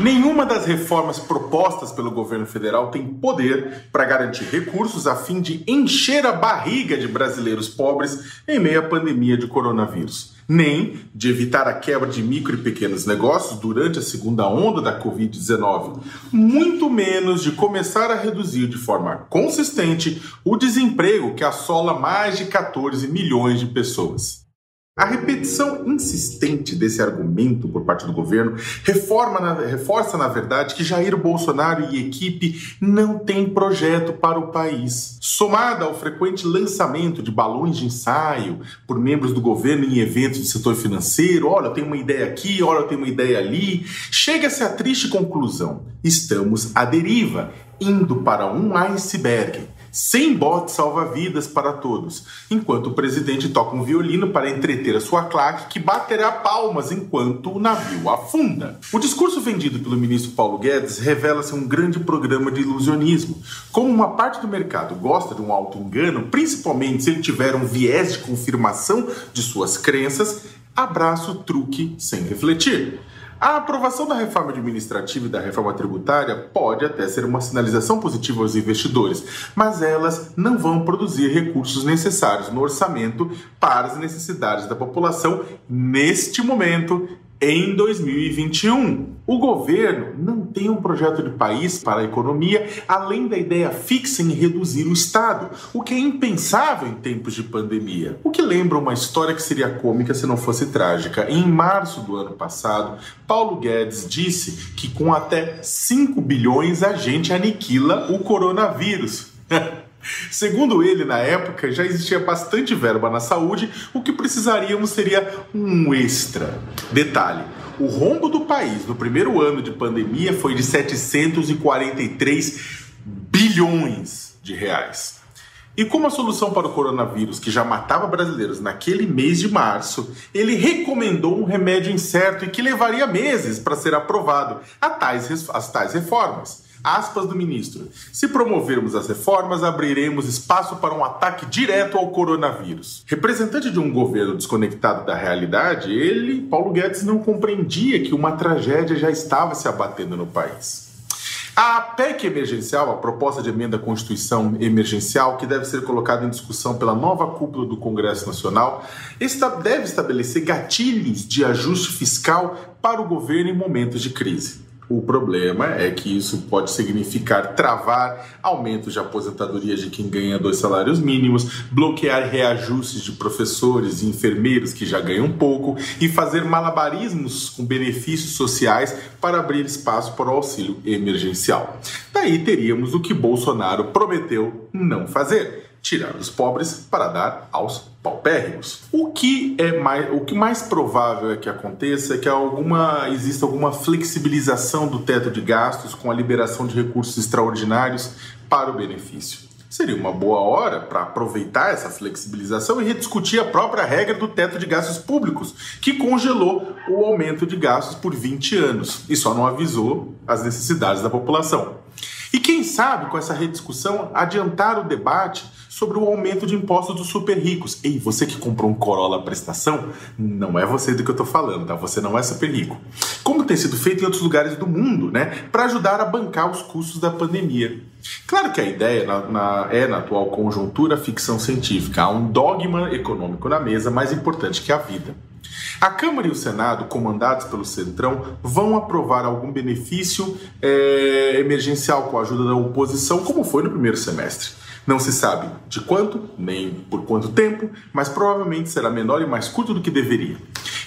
Nenhuma das reformas propostas pelo governo federal tem poder para garantir recursos a fim de encher a barriga de brasileiros pobres em meio à pandemia de coronavírus, nem de evitar a quebra de micro e pequenos negócios durante a segunda onda da Covid-19, muito menos de começar a reduzir de forma consistente o desemprego que assola mais de 14 milhões de pessoas. A repetição insistente desse argumento por parte do governo na, reforça, na verdade, que Jair Bolsonaro e equipe não têm projeto para o país. Somada ao frequente lançamento de balões de ensaio por membros do governo em eventos do setor financeiro, olha, eu tenho uma ideia aqui, olha, eu tenho uma ideia ali, chega-se à triste conclusão: estamos à deriva, indo para um iceberg sem bote salva-vidas para todos, enquanto o presidente toca um violino para entreter a sua claque que baterá palmas enquanto o navio afunda. O discurso vendido pelo ministro Paulo Guedes revela-se um grande programa de ilusionismo. Como uma parte do mercado gosta de um auto-engano, principalmente se ele tiver um viés de confirmação de suas crenças, abraça o truque sem refletir. A aprovação da reforma administrativa e da reforma tributária pode até ser uma sinalização positiva aos investidores, mas elas não vão produzir recursos necessários no orçamento para as necessidades da população neste momento em 2021. O governo não tem um projeto de país para a economia além da ideia fixa em reduzir o Estado, o que é impensável em tempos de pandemia. O que lembra uma história que seria cômica se não fosse trágica. Em março do ano passado, Paulo Guedes disse que com até 5 bilhões a gente aniquila o coronavírus. Segundo ele, na época, já existia bastante verba na saúde, o que precisaríamos seria um extra. Detalhe: o rombo do país no primeiro ano de pandemia foi de 743 bilhões de reais. E como a solução para o coronavírus, que já matava brasileiros naquele mês de março, ele recomendou um remédio incerto e que levaria meses para ser aprovado, tais, as tais reformas. Aspas do ministro: Se promovermos as reformas, abriremos espaço para um ataque direto ao coronavírus. Representante de um governo desconectado da realidade, ele, Paulo Guedes, não compreendia que uma tragédia já estava se abatendo no país. A PEC emergencial, a proposta de emenda à Constituição emergencial, que deve ser colocada em discussão pela nova cúpula do Congresso Nacional, deve estabelecer gatilhos de ajuste fiscal para o governo em momentos de crise. O problema é que isso pode significar travar aumentos de aposentadoria de quem ganha dois salários mínimos, bloquear reajustes de professores e enfermeiros que já ganham pouco e fazer malabarismos com benefícios sociais para abrir espaço para o auxílio emergencial. Daí teríamos o que Bolsonaro prometeu não fazer tirar dos pobres para dar aos paupérrimos. O que é mais, o que mais provável é que aconteça é que alguma exista alguma flexibilização do teto de gastos com a liberação de recursos extraordinários para o benefício. Seria uma boa hora para aproveitar essa flexibilização e rediscutir a própria regra do teto de gastos públicos, que congelou o aumento de gastos por 20 anos e só não avisou as necessidades da população. E quem sabe, com essa rediscussão, adiantar o debate sobre o aumento de impostos dos super ricos. Ei, você que comprou um Corolla prestação, não é você do que eu tô falando, tá? Você não é super rico. Como tem sido feito em outros lugares do mundo, né? Para ajudar a bancar os custos da pandemia. Claro que a ideia na, na, é, na atual conjuntura, ficção científica. Há um dogma econômico na mesa mais importante que a vida. A Câmara e o Senado, comandados pelo Centrão, vão aprovar algum benefício é, emergencial com a ajuda da oposição, como foi no primeiro semestre. Não se sabe de quanto, nem por quanto tempo, mas provavelmente será menor e mais curto do que deveria.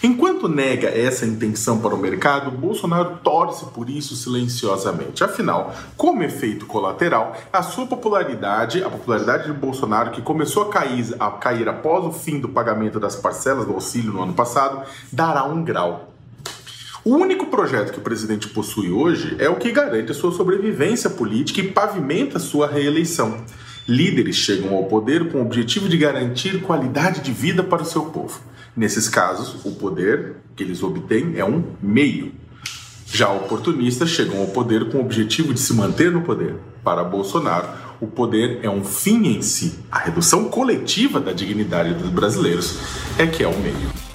Enquanto nega essa intenção para o mercado, Bolsonaro torce por isso silenciosamente. Afinal, como efeito colateral, a sua popularidade, a popularidade de Bolsonaro, que começou a cair, a cair após o fim do pagamento das parcelas do auxílio no ano passado, dará um grau. O único projeto que o presidente possui hoje é o que garante a sua sobrevivência política e pavimenta sua reeleição. Líderes chegam ao poder com o objetivo de garantir qualidade de vida para o seu povo. Nesses casos, o poder que eles obtêm é um meio. Já oportunistas chegam ao poder com o objetivo de se manter no poder. Para Bolsonaro, o poder é um fim em si. A redução coletiva da dignidade dos brasileiros é que é o meio.